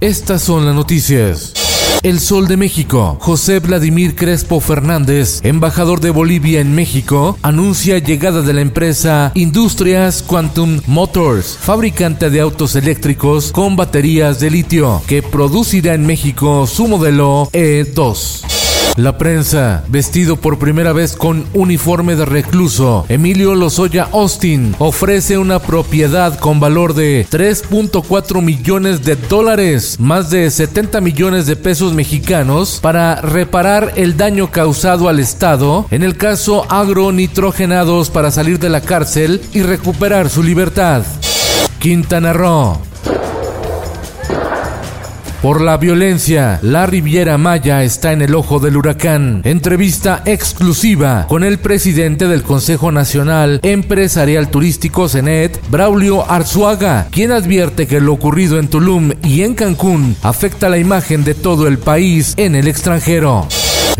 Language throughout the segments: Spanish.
Estas son las noticias. El Sol de México, José Vladimir Crespo Fernández, embajador de Bolivia en México, anuncia llegada de la empresa Industrias Quantum Motors, fabricante de autos eléctricos con baterías de litio, que producirá en México su modelo E2. La prensa, vestido por primera vez con uniforme de recluso, Emilio Lozoya Austin ofrece una propiedad con valor de 3.4 millones de dólares, más de 70 millones de pesos mexicanos, para reparar el daño causado al Estado en el caso agronitrogenados para salir de la cárcel y recuperar su libertad. Quintana Roo. Por la violencia, la Riviera Maya está en el ojo del huracán. Entrevista exclusiva con el presidente del Consejo Nacional Empresarial Turístico CENET, Braulio Arzuaga, quien advierte que lo ocurrido en Tulum y en Cancún afecta la imagen de todo el país en el extranjero.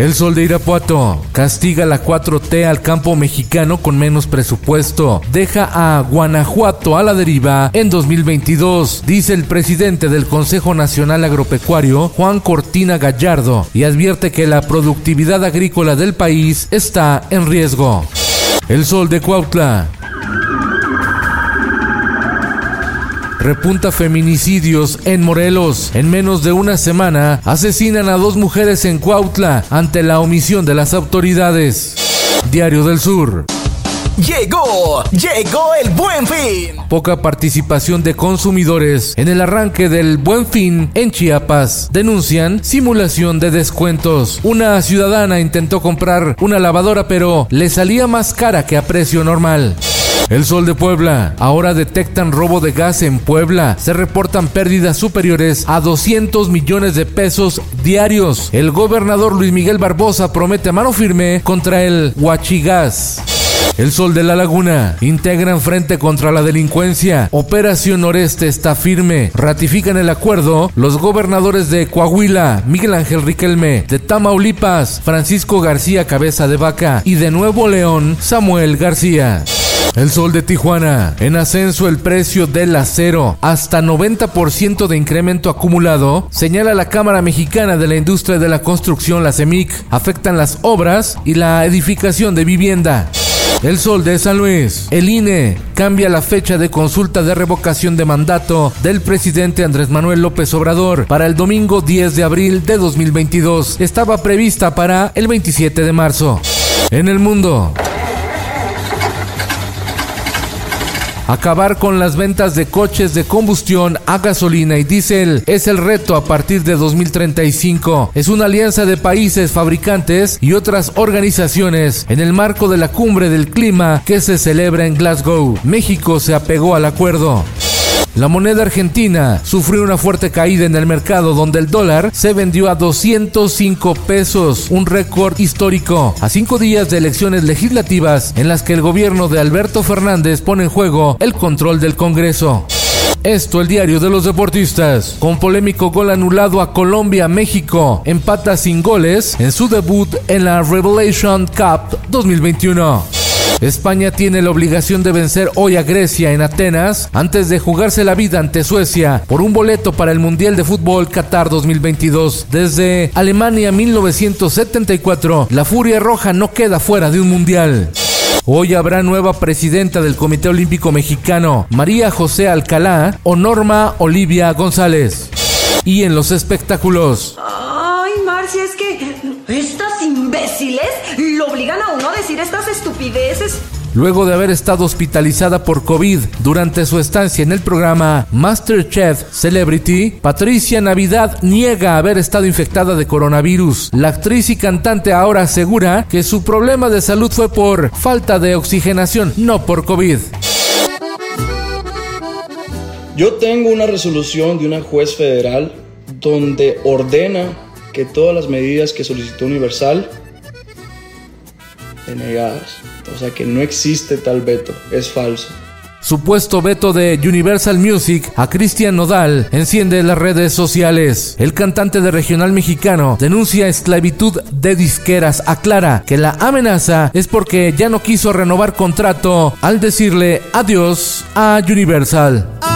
El Sol de Irapuato castiga la 4T al campo mexicano con menos presupuesto. Deja a Guanajuato a la deriva en 2022, dice el presidente del Consejo Nacional Agropecuario, Juan Cortina Gallardo, y advierte que la productividad agrícola del país está en riesgo. El Sol de Cuautla Repunta feminicidios en Morelos. En menos de una semana asesinan a dos mujeres en Cuautla ante la omisión de las autoridades. Diario del Sur. Llegó, llegó el buen fin. Poca participación de consumidores en el arranque del buen fin en Chiapas. Denuncian simulación de descuentos. Una ciudadana intentó comprar una lavadora pero le salía más cara que a precio normal. El Sol de Puebla. Ahora detectan robo de gas en Puebla. Se reportan pérdidas superiores a 200 millones de pesos diarios. El gobernador Luis Miguel Barbosa promete mano firme contra el Huachigas. El Sol de la Laguna. Integran frente contra la delincuencia. Operación Noreste está firme. Ratifican el acuerdo los gobernadores de Coahuila, Miguel Ángel Riquelme, de Tamaulipas, Francisco García Cabeza de Vaca y de Nuevo León, Samuel García. El sol de Tijuana. En ascenso el precio del acero. Hasta 90% de incremento acumulado. Señala la Cámara Mexicana de la Industria de la Construcción, la CEMIC. Afectan las obras y la edificación de vivienda. El Sol de San Luis. El INE cambia la fecha de consulta de revocación de mandato del presidente Andrés Manuel López Obrador para el domingo 10 de abril de 2022. Estaba prevista para el 27 de marzo. En el mundo. Acabar con las ventas de coches de combustión a gasolina y diésel es el reto a partir de 2035. Es una alianza de países fabricantes y otras organizaciones en el marco de la cumbre del clima que se celebra en Glasgow. México se apegó al acuerdo. La moneda argentina sufrió una fuerte caída en el mercado donde el dólar se vendió a 205 pesos, un récord histórico, a cinco días de elecciones legislativas en las que el gobierno de Alberto Fernández pone en juego el control del Congreso. Esto el diario de los deportistas. Con polémico gol anulado a Colombia, México empata sin goles en su debut en la Revelation Cup 2021. España tiene la obligación de vencer hoy a Grecia en Atenas antes de jugarse la vida ante Suecia por un boleto para el Mundial de Fútbol Qatar 2022. Desde Alemania 1974, la Furia Roja no queda fuera de un Mundial. Hoy habrá nueva presidenta del Comité Olímpico Mexicano, María José Alcalá o Norma Olivia González. Y en los espectáculos. Ay, Marcia, es que estas imbéciles lo obligan a uno a decir estas estupideces. Luego de haber estado hospitalizada por COVID durante su estancia en el programa MasterChef Celebrity, Patricia Navidad niega haber estado infectada de coronavirus. La actriz y cantante ahora asegura que su problema de salud fue por falta de oxigenación, no por COVID. Yo tengo una resolución de una juez federal donde ordena que todas las medidas que solicitó Universal denegadas. O sea que no existe tal veto, es falso. Supuesto veto de Universal Music a Cristian Nodal enciende las redes sociales. El cantante de regional mexicano denuncia esclavitud de disqueras. Aclara que la amenaza es porque ya no quiso renovar contrato al decirle adiós a Universal.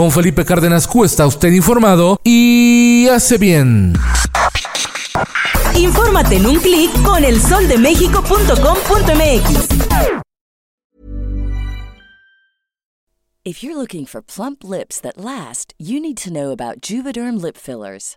Con Felipe Cárdenas Cuesta, usted informado y hace bien. Infórmate en un clic con elsoldemexico.com.mx. If you're looking for plump lips that last, you need to know about Juvederm lip fillers.